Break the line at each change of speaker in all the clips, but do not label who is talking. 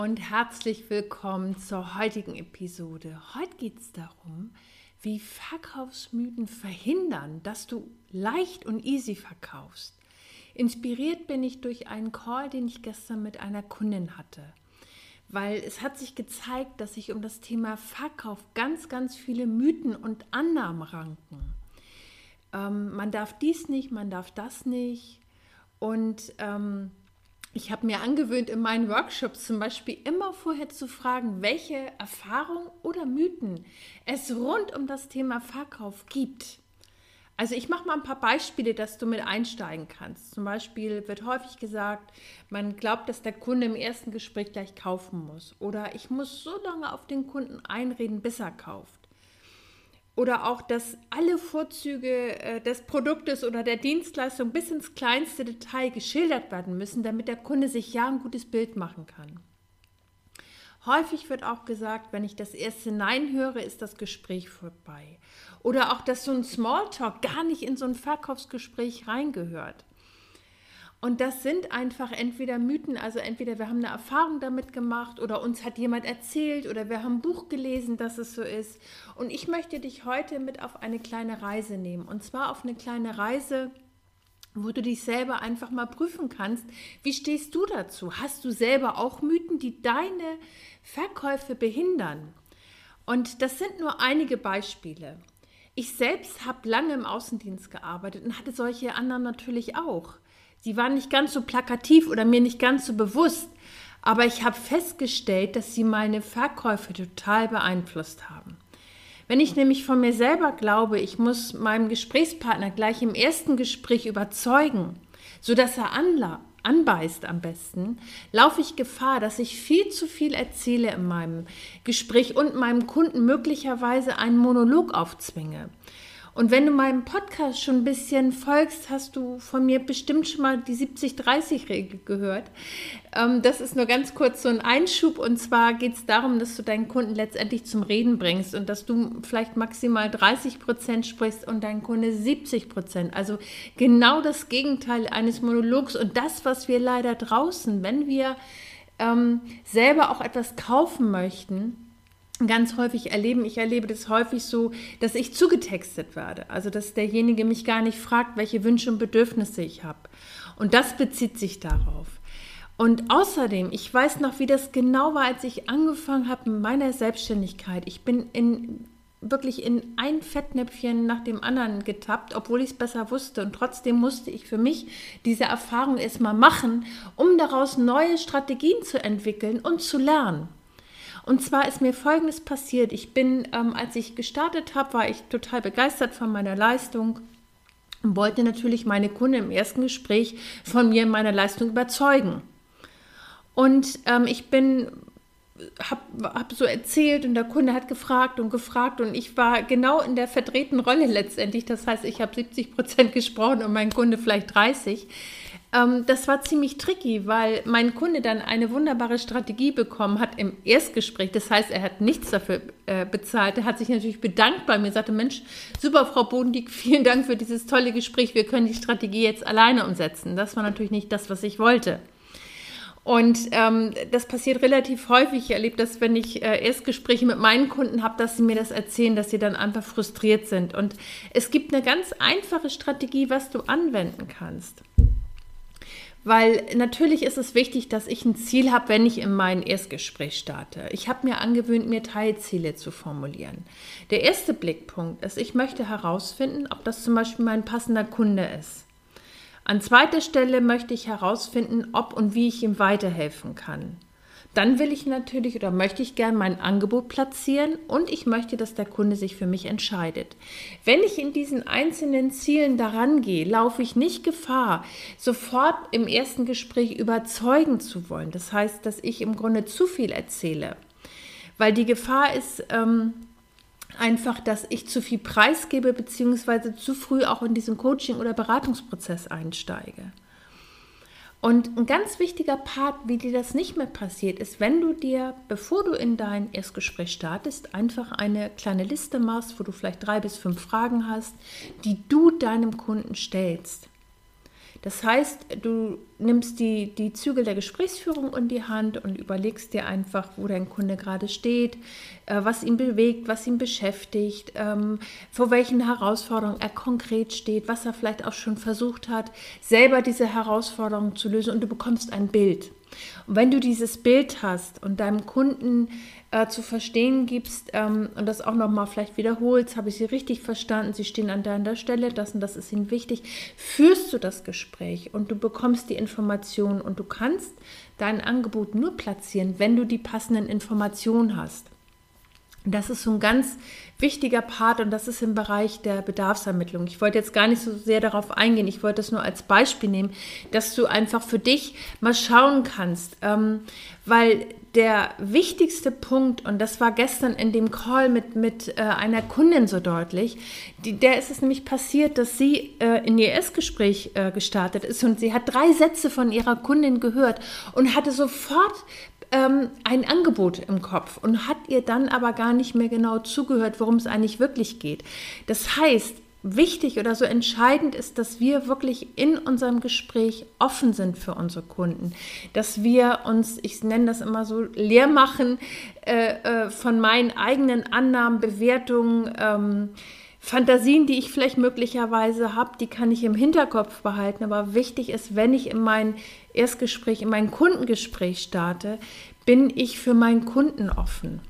Und herzlich willkommen zur heutigen Episode. Heute geht es darum, wie Verkaufsmythen verhindern, dass du leicht und easy verkaufst. Inspiriert bin ich durch einen Call, den ich gestern mit einer Kundin hatte. Weil es hat sich gezeigt, dass sich um das Thema Verkauf ganz, ganz viele Mythen und Annahmen ranken. Ähm, man darf dies nicht, man darf das nicht. Und ähm, ich habe mir angewöhnt, in meinen Workshops zum Beispiel immer vorher zu fragen, welche Erfahrungen oder Mythen es rund um das Thema Verkauf gibt. Also ich mache mal ein paar Beispiele, dass du mit einsteigen kannst. Zum Beispiel wird häufig gesagt, man glaubt, dass der Kunde im ersten Gespräch gleich kaufen muss. Oder ich muss so lange auf den Kunden einreden, bis er kauft oder auch, dass alle Vorzüge äh, des Produktes oder der Dienstleistung bis ins kleinste Detail geschildert werden müssen, damit der Kunde sich ja ein gutes Bild machen kann. Häufig wird auch gesagt, wenn ich das erste Nein höre, ist das Gespräch vorbei. Oder auch, dass so ein Smalltalk gar nicht in so ein Verkaufsgespräch reingehört. Und das sind einfach entweder Mythen, also entweder wir haben eine Erfahrung damit gemacht oder uns hat jemand erzählt oder wir haben ein Buch gelesen, dass es so ist. Und ich möchte dich heute mit auf eine kleine Reise nehmen. Und zwar auf eine kleine Reise, wo du dich selber einfach mal prüfen kannst, wie stehst du dazu? Hast du selber auch Mythen, die deine Verkäufe behindern? Und das sind nur einige Beispiele. Ich selbst habe lange im Außendienst gearbeitet und hatte solche anderen natürlich auch. Sie waren nicht ganz so plakativ oder mir nicht ganz so bewusst, aber ich habe festgestellt, dass sie meine Verkäufe total beeinflusst haben. Wenn ich nämlich von mir selber glaube, ich muss meinem Gesprächspartner gleich im ersten Gespräch überzeugen, sodass er anla anbeißt am besten, laufe ich Gefahr, dass ich viel zu viel erzähle in meinem Gespräch und meinem Kunden möglicherweise einen Monolog aufzwinge. Und wenn du meinem Podcast schon ein bisschen folgst, hast du von mir bestimmt schon mal die 70-30-Regel gehört. Ähm, das ist nur ganz kurz so ein Einschub. Und zwar geht es darum, dass du deinen Kunden letztendlich zum Reden bringst und dass du vielleicht maximal 30 Prozent sprichst und dein Kunde 70 Prozent. Also genau das Gegenteil eines Monologs. Und das, was wir leider draußen, wenn wir ähm, selber auch etwas kaufen möchten, ganz häufig erleben. Ich erlebe das häufig so, dass ich zugetextet werde. Also, dass derjenige mich gar nicht fragt, welche Wünsche und Bedürfnisse ich habe. Und das bezieht sich darauf. Und außerdem, ich weiß noch, wie das genau war, als ich angefangen habe mit meiner Selbstständigkeit. Ich bin in wirklich in ein Fettnäpfchen nach dem anderen getappt, obwohl ich es besser wusste. Und trotzdem musste ich für mich diese Erfahrung erstmal machen, um daraus neue Strategien zu entwickeln und zu lernen. Und zwar ist mir Folgendes passiert. Ich bin, ähm, als ich gestartet habe, war ich total begeistert von meiner Leistung und wollte natürlich meine Kunden im ersten Gespräch von mir in meiner Leistung überzeugen. Und ähm, ich bin habe hab so erzählt und der Kunde hat gefragt und gefragt und ich war genau in der verdrehten Rolle letztendlich. Das heißt, ich habe 70 Prozent gesprochen und mein Kunde vielleicht 30. Ähm, das war ziemlich tricky, weil mein Kunde dann eine wunderbare Strategie bekommen hat im Erstgespräch. Das heißt, er hat nichts dafür äh, bezahlt. Er hat sich natürlich bedankt bei mir, sagte, Mensch, super, Frau Bodendieck, vielen Dank für dieses tolle Gespräch. Wir können die Strategie jetzt alleine umsetzen. Das war natürlich nicht das, was ich wollte. Und ähm, das passiert relativ häufig. Ich erlebe das, wenn ich äh, Erstgespräche mit meinen Kunden habe, dass sie mir das erzählen, dass sie dann einfach frustriert sind. Und es gibt eine ganz einfache Strategie, was du anwenden kannst. Weil natürlich ist es wichtig, dass ich ein Ziel habe, wenn ich in mein Erstgespräch starte. Ich habe mir angewöhnt, mir Teilziele zu formulieren. Der erste Blickpunkt ist, ich möchte herausfinden, ob das zum Beispiel mein passender Kunde ist. An zweiter Stelle möchte ich herausfinden, ob und wie ich ihm weiterhelfen kann. Dann will ich natürlich oder möchte ich gerne mein Angebot platzieren und ich möchte, dass der Kunde sich für mich entscheidet. Wenn ich in diesen einzelnen Zielen daran gehe, laufe ich nicht Gefahr, sofort im ersten Gespräch überzeugen zu wollen. Das heißt, dass ich im Grunde zu viel erzähle. Weil die Gefahr ist, ähm, einfach, dass ich zu viel preisgebe, beziehungsweise zu früh auch in diesen Coaching- oder Beratungsprozess einsteige. Und ein ganz wichtiger Part, wie dir das nicht mehr passiert, ist, wenn du dir, bevor du in dein Erstgespräch startest, einfach eine kleine Liste machst, wo du vielleicht drei bis fünf Fragen hast, die du deinem Kunden stellst. Das heißt, du nimmst die, die Zügel der Gesprächsführung in die Hand und überlegst dir einfach, wo dein Kunde gerade steht, äh, was ihn bewegt, was ihn beschäftigt, ähm, vor welchen Herausforderungen er konkret steht, was er vielleicht auch schon versucht hat, selber diese Herausforderungen zu lösen und du bekommst ein Bild. Und wenn du dieses Bild hast und deinem Kunden äh, zu verstehen gibst ähm, und das auch nochmal vielleicht wiederholst, habe ich Sie richtig verstanden, Sie stehen an deiner Stelle, das und das ist Ihnen wichtig, führst du das Gespräch und du bekommst die Informationen und du kannst dein Angebot nur platzieren, wenn du die passenden Informationen hast. Das ist so ein ganz wichtiger Part und das ist im Bereich der Bedarfsermittlung. Ich wollte jetzt gar nicht so sehr darauf eingehen, ich wollte es nur als Beispiel nehmen, dass du einfach für dich mal schauen kannst, ähm, weil der wichtigste Punkt, und das war gestern in dem Call mit, mit äh, einer Kundin so deutlich, die, der ist es nämlich passiert, dass sie äh, in ihr Erstgespräch äh, gestartet ist und sie hat drei Sätze von ihrer Kundin gehört und hatte sofort ähm, ein Angebot im Kopf und hat ihr dann aber gar nicht mehr genau zugehört, worum es eigentlich wirklich geht. Das heißt, wichtig oder so entscheidend ist, dass wir wirklich in unserem Gespräch offen sind für unsere Kunden, dass wir uns, ich nenne das immer so, leer machen äh, äh, von meinen eigenen Annahmen, Bewertungen. Ähm, Fantasien, die ich vielleicht möglicherweise habe, die kann ich im Hinterkopf behalten. Aber wichtig ist, wenn ich in mein Erstgespräch, in mein Kundengespräch starte, bin ich für meinen Kunden offen.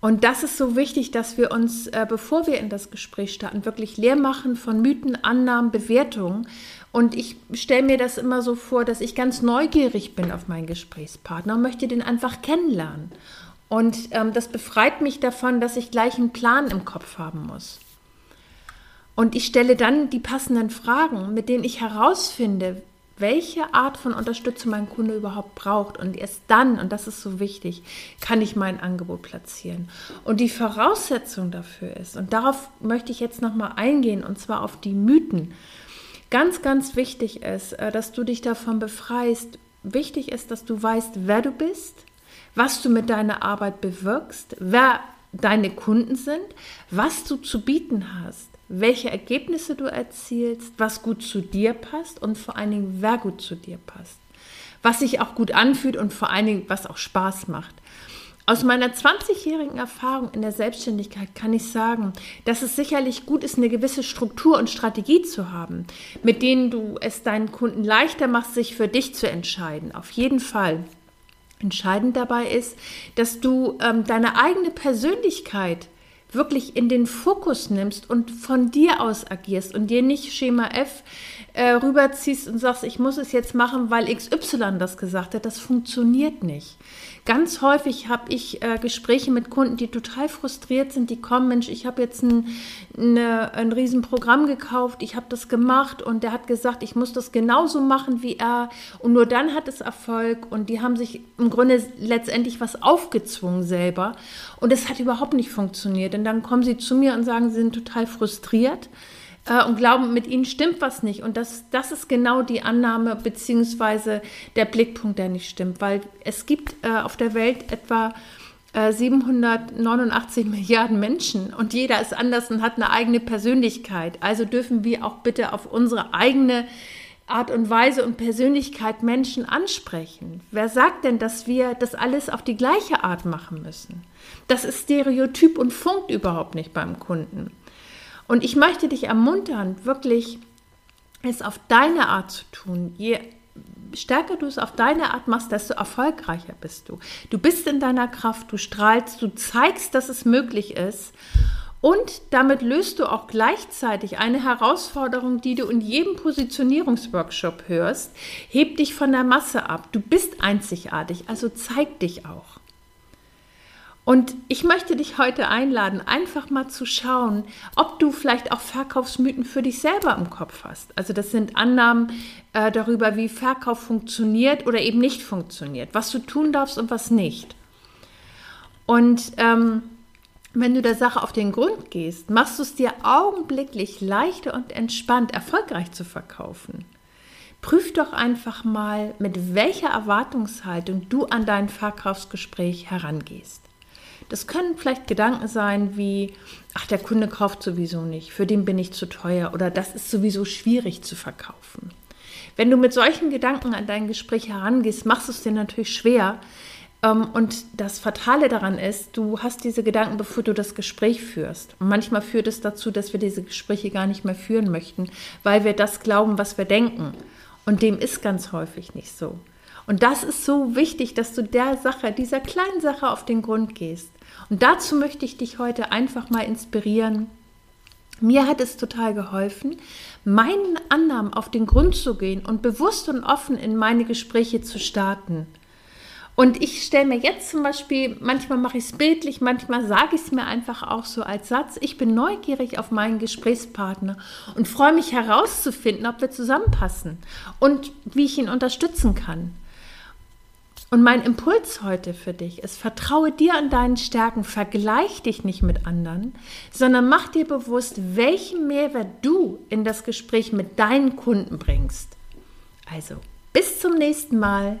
Und das ist so wichtig, dass wir uns, äh, bevor wir in das Gespräch starten, wirklich leer machen von Mythen, Annahmen, Bewertungen. Und ich stelle mir das immer so vor, dass ich ganz neugierig bin auf meinen Gesprächspartner und möchte den einfach kennenlernen. Und ähm, das befreit mich davon, dass ich gleich einen Plan im Kopf haben muss. Und ich stelle dann die passenden Fragen, mit denen ich herausfinde, welche Art von Unterstützung mein Kunde überhaupt braucht. Und erst dann, und das ist so wichtig, kann ich mein Angebot platzieren. Und die Voraussetzung dafür ist, und darauf möchte ich jetzt nochmal eingehen, und zwar auf die Mythen. Ganz, ganz wichtig ist, äh, dass du dich davon befreist. Wichtig ist, dass du weißt, wer du bist, was du mit deiner Arbeit bewirkst, wer deine Kunden sind, was du zu bieten hast, welche Ergebnisse du erzielst, was gut zu dir passt und vor allen Dingen, wer gut zu dir passt. Was sich auch gut anfühlt und vor allen Dingen, was auch Spaß macht. Aus meiner 20-jährigen Erfahrung in der Selbstständigkeit kann ich sagen, dass es sicherlich gut ist, eine gewisse Struktur und Strategie zu haben, mit denen du es deinen Kunden leichter machst, sich für dich zu entscheiden. Auf jeden Fall. Entscheidend dabei ist, dass du ähm, deine eigene Persönlichkeit wirklich in den Fokus nimmst und von dir aus agierst und dir nicht Schema F äh, rüberziehst und sagst, ich muss es jetzt machen, weil XY das gesagt hat. Das funktioniert nicht. Ganz häufig habe ich äh, Gespräche mit Kunden, die total frustriert sind, die kommen, Mensch, ich habe jetzt ein, eine, ein Riesenprogramm gekauft, ich habe das gemacht und der hat gesagt, ich muss das genauso machen wie er und nur dann hat es Erfolg und die haben sich im Grunde letztendlich was aufgezwungen selber und es hat überhaupt nicht funktioniert. Und dann kommen sie zu mir und sagen, sie sind total frustriert äh, und glauben, mit ihnen stimmt was nicht. Und das, das ist genau die Annahme beziehungsweise der Blickpunkt, der nicht stimmt, weil es gibt äh, auf der Welt etwa 789 äh, Milliarden Menschen und jeder ist anders und hat eine eigene Persönlichkeit. Also dürfen wir auch bitte auf unsere eigene Art und Weise und Persönlichkeit Menschen ansprechen. Wer sagt denn, dass wir das alles auf die gleiche Art machen müssen? Das ist Stereotyp und funkt überhaupt nicht beim Kunden. Und ich möchte dich ermuntern, wirklich es auf deine Art zu tun. Je stärker du es auf deine Art machst, desto erfolgreicher bist du. Du bist in deiner Kraft, du strahlst, du zeigst, dass es möglich ist. Und damit löst du auch gleichzeitig eine Herausforderung, die du in jedem Positionierungsworkshop hörst. Heb dich von der Masse ab. Du bist einzigartig, also zeig dich auch. Und ich möchte dich heute einladen, einfach mal zu schauen, ob du vielleicht auch Verkaufsmythen für dich selber im Kopf hast. Also das sind Annahmen äh, darüber, wie Verkauf funktioniert oder eben nicht funktioniert, was du tun darfst und was nicht. Und ähm, wenn du der Sache auf den Grund gehst, machst du es dir augenblicklich leichter und entspannt, erfolgreich zu verkaufen. Prüf doch einfach mal, mit welcher Erwartungshaltung du an dein Verkaufsgespräch herangehst. Das können vielleicht Gedanken sein wie, ach, der Kunde kauft sowieso nicht, für den bin ich zu teuer oder das ist sowieso schwierig zu verkaufen. Wenn du mit solchen Gedanken an dein Gespräch herangehst, machst du es dir natürlich schwer, ähm, und das Fatale daran ist, du hast diese Gedanken, bevor du das Gespräch führst. Und manchmal führt es dazu, dass wir diese Gespräche gar nicht mehr führen möchten, weil wir das glauben, was wir denken. Und dem ist ganz häufig nicht so. Und das ist so wichtig, dass du der Sache, dieser kleinen Sache auf den Grund gehst. Und dazu möchte ich dich heute einfach mal inspirieren. Mir hat es total geholfen, meinen Annahmen auf den Grund zu gehen und bewusst und offen in meine Gespräche zu starten. Und ich stelle mir jetzt zum Beispiel, manchmal mache ich es bildlich, manchmal sage ich es mir einfach auch so als Satz, ich bin neugierig auf meinen Gesprächspartner und freue mich herauszufinden, ob wir zusammenpassen und wie ich ihn unterstützen kann. Und mein Impuls heute für dich ist, vertraue dir an deinen Stärken, vergleich dich nicht mit anderen, sondern mach dir bewusst, welchen Mehrwert du in das Gespräch mit deinen Kunden bringst. Also, bis zum nächsten Mal.